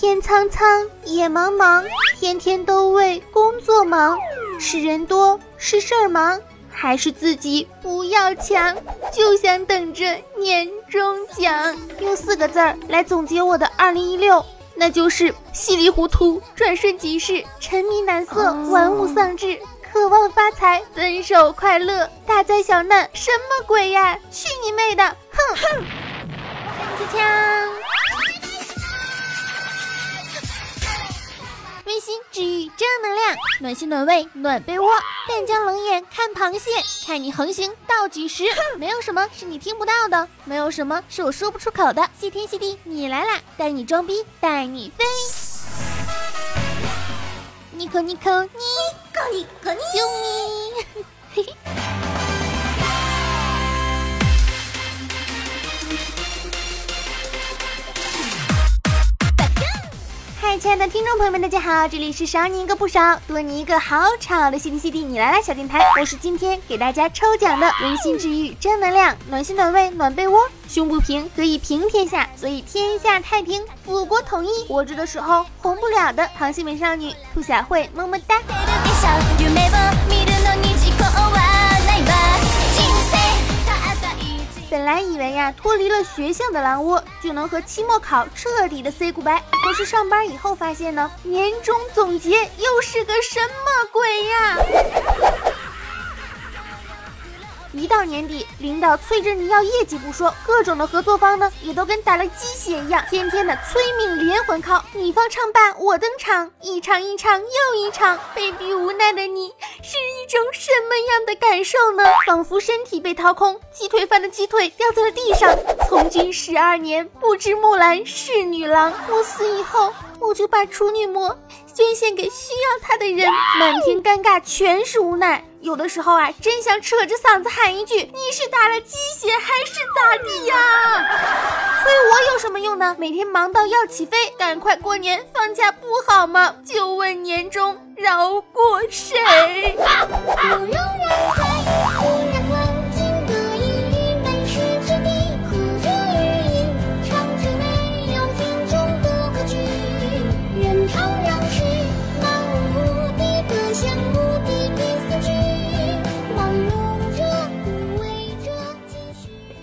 天苍苍，野茫茫，天天都为工作忙，是人多，是事儿忙，还是自己不要强，就想等着年终奖。用四个字儿来总结我的二零一六，那就是稀里糊涂，转瞬即逝，沉迷难色，玩物丧志。渴望发财，分手快乐，大灾小难，什么鬼呀？去你妹的！哼哼！气枪，温馨治愈正能量，暖心暖胃暖被窝，但将冷眼看螃蟹，看你横行到几时？没有什么是你听不到的，没有什么是我说不出口的。谢天谢地，你来啦！带你装逼，带你飞。尼可尼可尼可尼可尼，救命！嘿嘿。嗨，亲爱的听众朋友们，大家好，这里是少你一个不少，多你一个好吵的 C D C D，你来啦小电台，我是今天给大家抽奖的温馨治愈正能量，暖心暖胃暖被窝。胸不平可以平天下，所以天下太平，祖国统一。活着的时候红不了的糖心美少女兔小慧，么么哒。本来以为呀，脱离了学校的狼窝，就能和期末考彻底的 say goodbye。可是上班以后发现呢，年终总结又是个什么鬼呀？到年底，领导催着你要业绩不说，各种的合作方呢也都跟打了鸡血一样，天天的催命连环 call，，你方唱罢我登场，一场一场又一场，被逼无奈的你是一种什么样的感受呢？仿佛身体被掏空，鸡腿饭的鸡腿掉在了地上。从军十二年，不知木兰是女郎，我死以后，我就把处女膜捐献给需要它的人。满天尴尬，全是无奈。有的时候啊，真想扯着嗓子喊一句：“你是打了鸡血还是咋地呀？” 催我有什么用呢？每天忙到要起飞，赶快过年放假不好吗？就问年终饶过谁？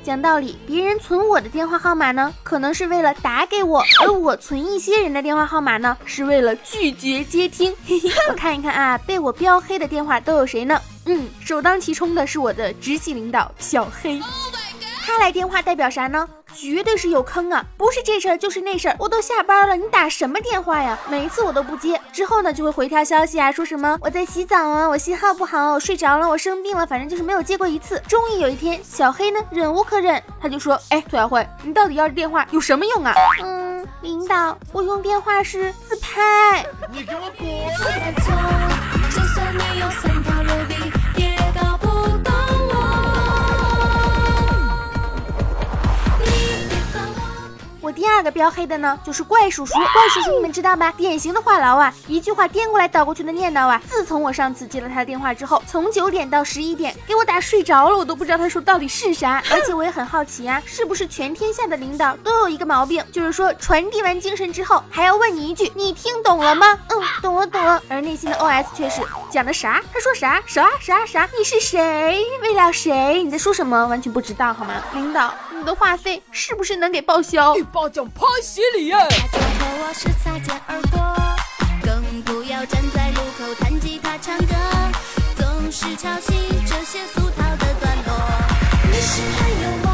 讲道理，别人存我的电话号码呢，可能是为了打给我；而我存一些人的电话号码呢，是为了拒绝接听。嘿嘿，我看一看啊，被我标黑的电话都有谁呢？嗯，首当其冲的是我的直系领导小黑，他来电话代表啥呢？绝对是有坑啊！不是这事儿就是那事儿，我都下班了，你打什么电话呀？每一次我都不接，之后呢就会回条消息啊，说什么我在洗澡啊，我信号不好，我睡着了，我生病了，反正就是没有接过一次。终于有一天，小黑呢忍无可忍，他就说：“哎，兔小慧，你到底要这电话有什么用啊？” 嗯，领导，我用电话是自拍。你给我滚！第二个标黑的呢，就是怪叔叔。怪叔叔，你们知道吧？典型的话痨啊，一句话颠过来倒过去的念叨啊。自从我上次接了他的电话之后，从九点到十一点，给我打睡着了，我都不知道他说到底是啥。而且我也很好奇啊，是不是全天下的领导都有一个毛病，就是说传递完精神之后，还要问你一句，你听懂了吗？嗯，懂了懂了。而内心的 OS 却是讲的啥？他说啥？啥啥啥？你是谁？为了谁？你在说什么？完全不知道好吗？领导。你的话费是不是能给报销？一巴掌拍死你耶！更不要站在路口弹吉他唱歌，总是抄袭这些俗套的段落。你是还有？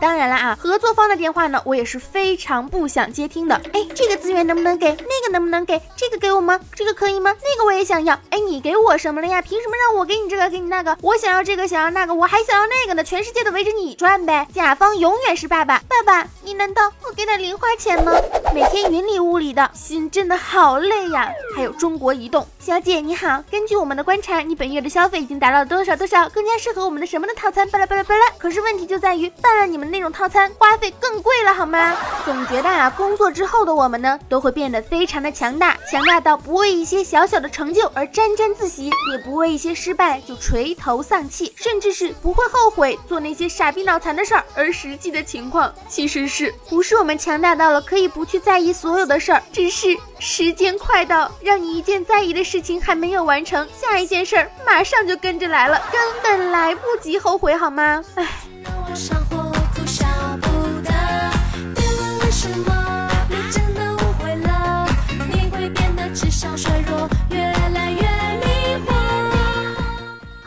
当然了啊，合作方的电话呢，我也是非常不想接听的。哎，这个资源能不能给？那个能不能给？这个给我吗？这个可以吗？那个我也想要。哎，你给我什么了呀？凭什么让我给你这个给你那个？我想要这个，想要那个，我还想要那个呢。全世界都围着你转呗。甲方永远是爸爸。爸爸，你难道不给点零花钱吗？每天云里雾里的，心真的好累呀。还有中国移动小姐你好，根据我们的观察，你本月的消费已经达到了多少多少？更加适合我们的什么的套餐？巴拉巴拉巴拉。可是问题就在于办了你们。那种套餐花费更贵了，好吗？总觉得啊，工作之后的我们呢，都会变得非常的强大，强大到不为一些小小的成就而沾沾自喜，也不为一些失败就垂头丧气，甚至是不会后悔做那些傻逼脑残的事儿。而实际的情况其实是不是我们强大到了可以不去在意所有的事儿，只是时间快到让你一件在意的事情还没有完成，下一件事儿马上就跟着来了，根本来不及后悔，好吗？唉。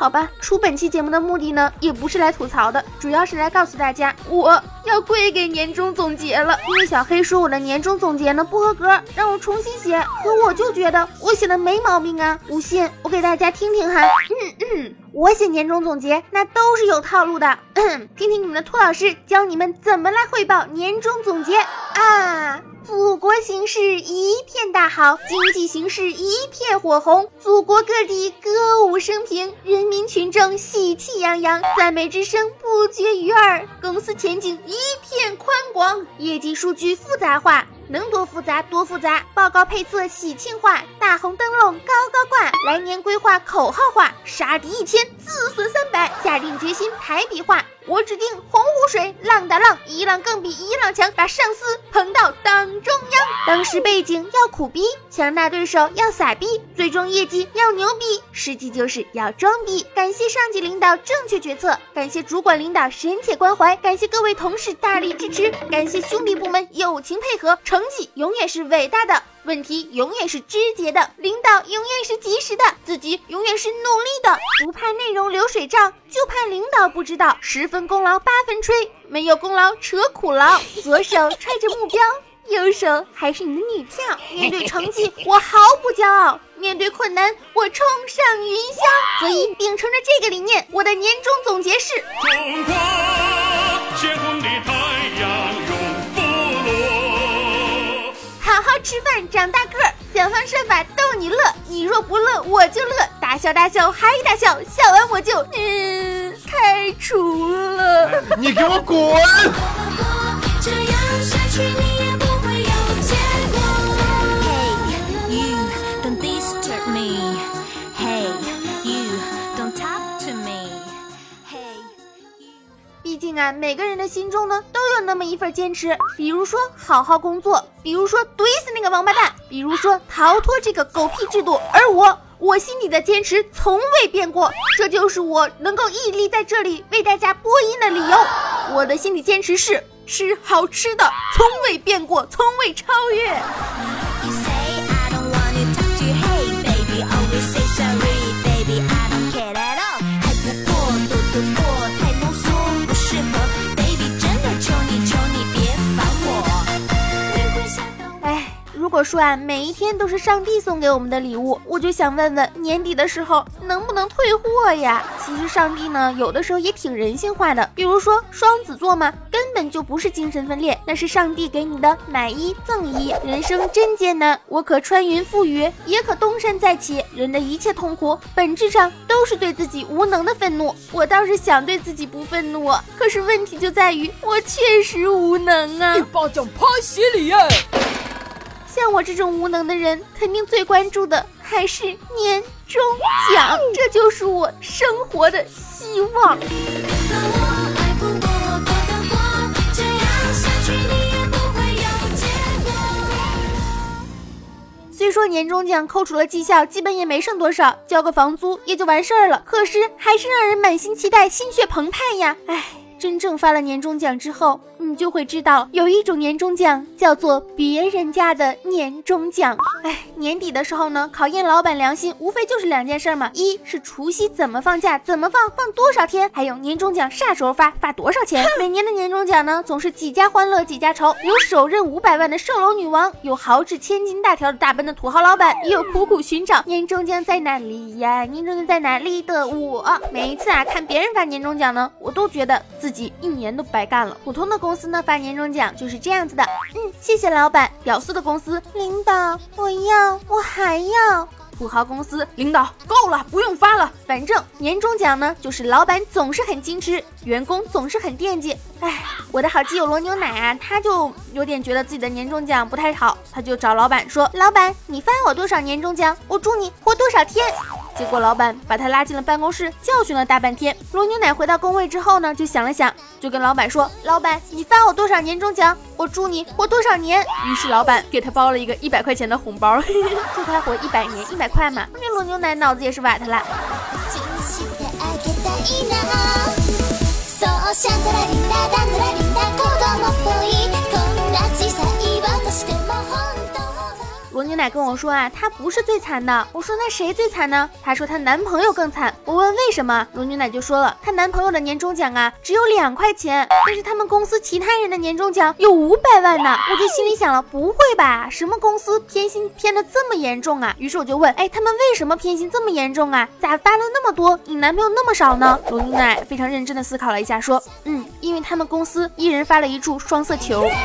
好吧，出本期节目的目的呢，也不是来吐槽的，主要是来告诉大家，我要跪给年终总结了。因为小黑说我的年终总结呢不合格，让我重新写，可我就觉得我写的没毛病啊。不信，我给大家听听哈。嗯嗯，我写年终总结那都是有套路的，听听你们的兔老师教你们怎么来汇报年终总结啊。祖国形势一片大好，经济形势一片火红，祖国各地歌舞升平，人民群众喜气洋洋，赞美之声不绝于耳，公司前景一片宽广，业绩数据复杂化。能多复杂多复杂，报告配色喜庆化，大红灯笼高高挂，来年规划口号化，杀敌一千自损三百，下定决心排比划，我指定洪湖水浪打浪，一浪更比一浪强，把上司捧到党中央。当时背景要苦逼，强大对手要傻逼，最终业绩要牛逼，实际就是要装逼。感谢上级领导正确决策，感谢主管领导深切关怀，感谢各位同事大力支持，感谢兄弟部门友情配合。成绩永远是伟大的，问题永远是直接的，领导永远是及时的，自己永远是努力的。不怕内容流水账，就怕领导不知道。十分功劳八分吹，没有功劳扯苦劳。左手揣着目标，右手还是你的女票。面对成绩，我毫不骄傲；面对困难，我冲上云霄。所以秉承着这个理念，我的年终总结是：中国结婚的太阳。吃饭长大个儿，想方设法逗你乐。你若不乐，我就乐。大笑大笑嗨大笑，笑完我就嗯开除了。你给我滚！毕啊，每个人的心中呢都有那么一份坚持。比如说好好工作，比如说怼死那个王八蛋，比如说逃脱这个狗屁制度。而我，我心里的坚持从未变过，这就是我能够屹立在这里为大家播音的理由。我的心理坚持是吃好吃的，从未变过，从未超越。果说啊，每一天都是上帝送给我们的礼物，我就想问问，年底的时候能不能退货呀？其实上帝呢，有的时候也挺人性化的，比如说双子座嘛，根本就不是精神分裂，那是上帝给你的买一赠一。人生真艰难，我可穿云覆雨，也可东山再起。人的一切痛苦，本质上都是对自己无能的愤怒。我倒是想对自己不愤怒，可是问题就在于我确实无能啊！一巴掌拍死你！像我这种无能的人，肯定最关注的还是年终奖，这就是我生活的希望。虽说年终奖扣除了绩效，基本也没剩多少，交个房租也就完事儿了，可是还是让人满心期待，心血澎湃呀！唉，真正发了年终奖之后。你就会知道，有一种年终奖叫做别人家的年终奖。哎，年底的时候呢，考验老板良心，无非就是两件事嘛：一是除夕怎么放假，怎么放，放多少天；还有年终奖啥时候发，发多少钱。每年的年终奖呢，总是几家欢乐几家愁，有手刃五百万的售楼女王，有豪掷千金大条的大奔的土豪老板，也有苦苦寻找年终奖在哪里呀，年终奖在哪里的我。每一次啊，看别人发年终奖呢，我都觉得自己一年都白干了。普通的公司。呢发年终奖就是这样子的，嗯，谢谢老板。屌丝的公司，领导，我要，我还要。土豪公司领导够了，不用发了。反正年终奖呢，就是老板总是很矜持，员工总是很惦记。哎，我的好基友罗牛奶啊，他就有点觉得自己的年终奖不太好，他就找老板说：“老板，你发我多少年终奖，我祝你活多少天。”结果老板把他拉进了办公室，教训了大半天。罗牛奶回到工位之后呢，就想了想，就跟老板说：“老板，你发我多少年终奖，我祝你活多少年。”于是老板给他包了一个一百块钱的红包，祝 他活一百年，一百块嘛。那罗牛奶脑子也是瓦特了。罗牛奶跟我说啊，她不是最惨的。我说那谁最惨呢？她说她男朋友更惨。我问为什么，罗牛奶就说了，她男朋友的年终奖啊只有两块钱，但是他们公司其他人的年终奖有五百万呢。我就心里想了，不会吧？什么公司偏心偏的这么严重啊？于是我就问，哎，他们为什么偏心这么严重啊？咋发了那么多，你男朋友那么少呢？罗牛奶非常认真的思考了一下，说，嗯，因为他们公司一人发了一注双色球。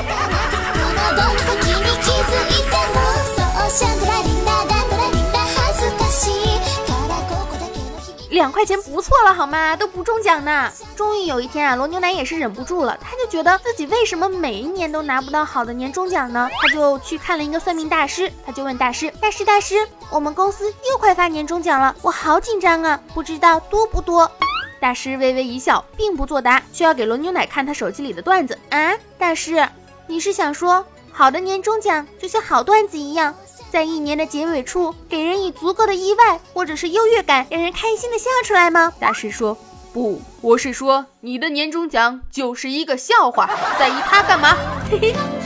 两块钱不错了好吗？都不中奖呢。终于有一天啊，罗牛奶也是忍不住了，他就觉得自己为什么每一年都拿不到好的年终奖呢？他就去看了一个算命大师，他就问大师：大师大师，我们公司又快发年终奖了，我好紧张啊，不知道多不多？大师微微一笑，并不作答，却要给罗牛奶看他手机里的段子啊。大师，你是想说好的年终奖就像好段子一样？在一年的结尾处，给人以足够的意外或者是优越感，让人开心的笑出来吗？大师说不，我是说你的年终奖就是一个笑话，在意它干嘛？嘿嘿。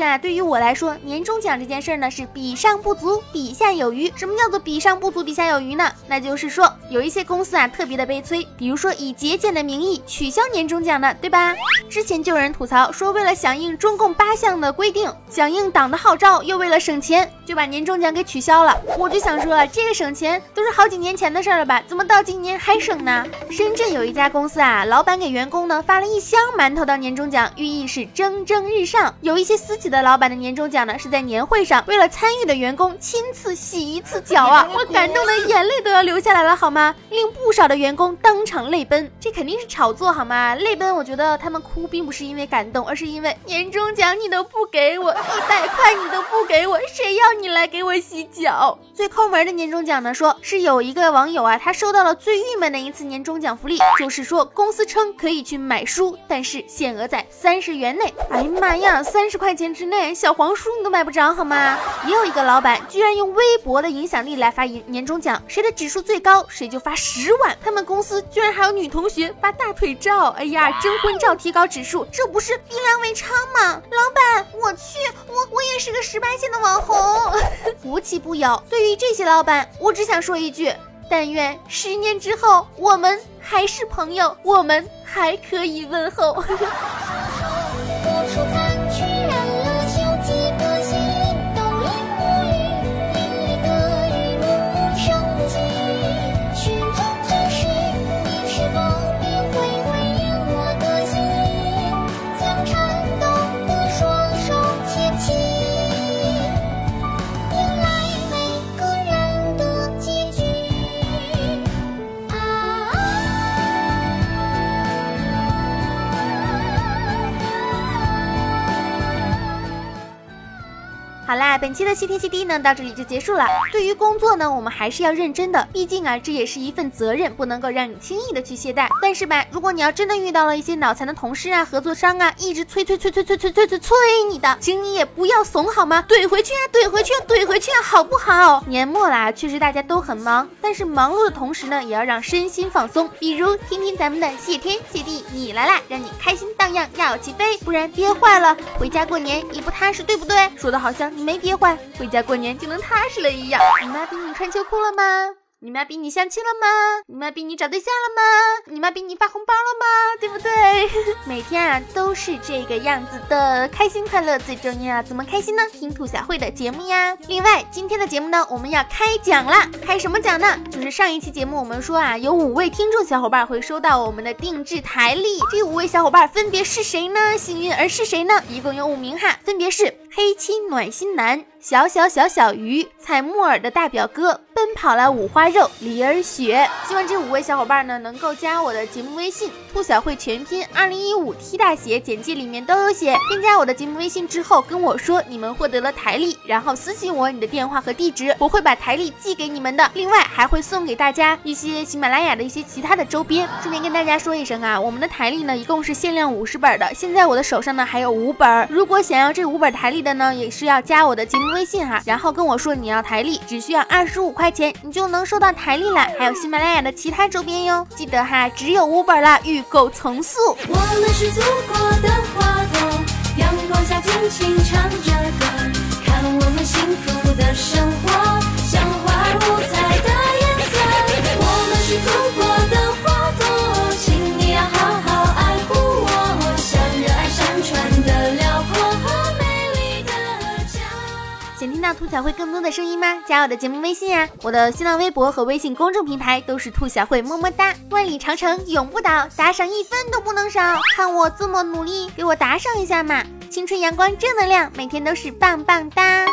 其实啊，对于我来说，年终奖这件事呢是比上不足，比下有余。什么叫做比上不足，比下有余呢？那就是说，有一些公司啊特别的悲催，比如说以节俭的名义取消年终奖的，对吧？之前就有人吐槽说，为了响应中共八项的规定，响应党的号召，又为了省钱，就把年终奖给取消了。我就想说，这个省钱都是好几年前的事了吧？怎么到今年还省呢？深圳有一家公司啊，老板给员工呢发了一箱馒头当年终奖，寓意是蒸蒸日上。有一些私。企己的老板的年终奖呢，是在年会上为了参与的员工亲自洗一次脚啊！我感动的眼泪都要流下来了，好吗？令不少的员工当场泪奔，这肯定是炒作，好吗？泪奔，我觉得他们哭并不是因为感动，而是因为年终奖你都不给我 一百块，你都不给我，谁要你来给我洗脚？最抠门的年终奖呢，说是有一个网友啊，他收到了最郁闷的一次年终奖福利，就是说公司称可以去买书，但是限额在三十元内。哎呀妈呀，三十块钱！之内小黄书你都买不着好吗？也有一个老板居然用微博的影响力来发年年终奖，谁的指数最高谁就发十万。他们公司居然还有女同学发大腿照，哎呀，征婚照提高指数，这不是逼良为娼吗？老板，我去，我我也是个十八线的网红，无奇不有。对于这些老板，我只想说一句：但愿十年之后我们还是朋友，我们还可以问候。好啦，本期的谢天谢地呢，到这里就结束了。对于工作呢，我们还是要认真的，毕竟啊，这也是一份责任，不能够让你轻易的去懈怠。但是吧，如果你要真的遇到了一些脑残的同事啊、合作商啊，一直催催催催催催催催催你的，请你也不要怂好吗？怼回去啊，怼回去啊，怼回去啊，好不好？年末啦，确实大家都很忙，但是忙碌的同时呢，也要让身心放松，比如听听咱们的谢天谢地你来啦，让你开心荡漾要起飞，不然憋坏了，回家过年也不踏实，对不对？说的好像你。没憋坏，回家过年就能踏实了一样。你妈逼你穿秋裤了吗？你妈逼你相亲了吗？你妈逼你找对象了吗？你妈逼你发红包了吗？对不对？每天啊都是这个样子的，开心快乐最重要。怎么开心呢？听兔小慧的节目呀。另外，今天的节目呢，我们要开奖啦！开什么奖呢？就是上一期节目我们说啊，有五位听众小伙伴会收到我们的定制台历。这五位小伙伴分别是谁呢？幸运儿是谁呢？一共有五名哈，分别是黑漆暖心男。小小小小鱼，采木耳的大表哥，奔跑了五花肉，李儿雪。希望这五位小伙伴呢能够加我的节目微信“兔小慧全拼二零一五 T 大写”，简介里面都有写。添加我的节目微信之后，跟我说你们获得了台历，然后私信我你的电话和地址，我会把台历寄给你们的。另外还会送给大家一些喜马拉雅的一些其他的周边。顺便跟大家说一声啊，我们的台历呢一共是限量五十本的，现在我的手上呢还有五本。如果想要这五本台历的呢，也是要加我的节目。微信哈，然后跟我说你要台历，只需要二十五块钱，你就能收到台历了，还有喜马拉雅的其他周边哟。记得哈，只有五本啦，预购从速。我们是祖国的花朵，阳光下尽情唱着歌，看我们幸福的生活，像花五彩的颜色。我们是祖国。兔小慧更多的声音吗？加我的节目微信啊！我的新浪微博和微信公众平台都是兔小慧，么么哒！万里长城永不倒，打赏一分都不能少。看我这么努力，给我打赏一下嘛！青春阳光正能量，每天都是棒棒哒！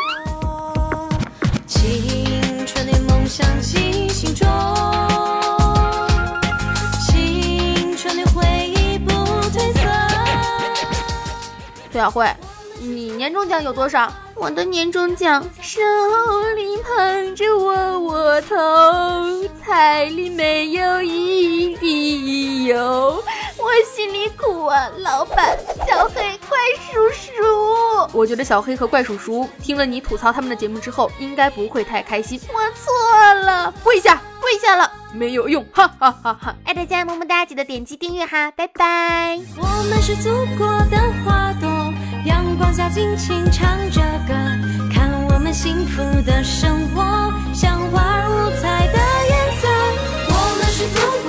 青春的梦想记心中，青春的回忆不褪色。兔小慧，你年终奖有多少？我的年终奖，手里捧着窝窝头，彩礼没有一滴油，我心里苦啊！老板，小黑，怪叔叔，我觉得小黑和怪叔叔听了你吐槽他们的节目之后，应该不会太开心。我错了，跪下，跪下了，没有用，哈哈哈哈！爱大家，么么哒，记得点击订阅哈，拜拜。我们是祖国的花朵。阳光下尽情唱着歌，看我们幸福的生活，像花儿五彩的颜色。我们是祖国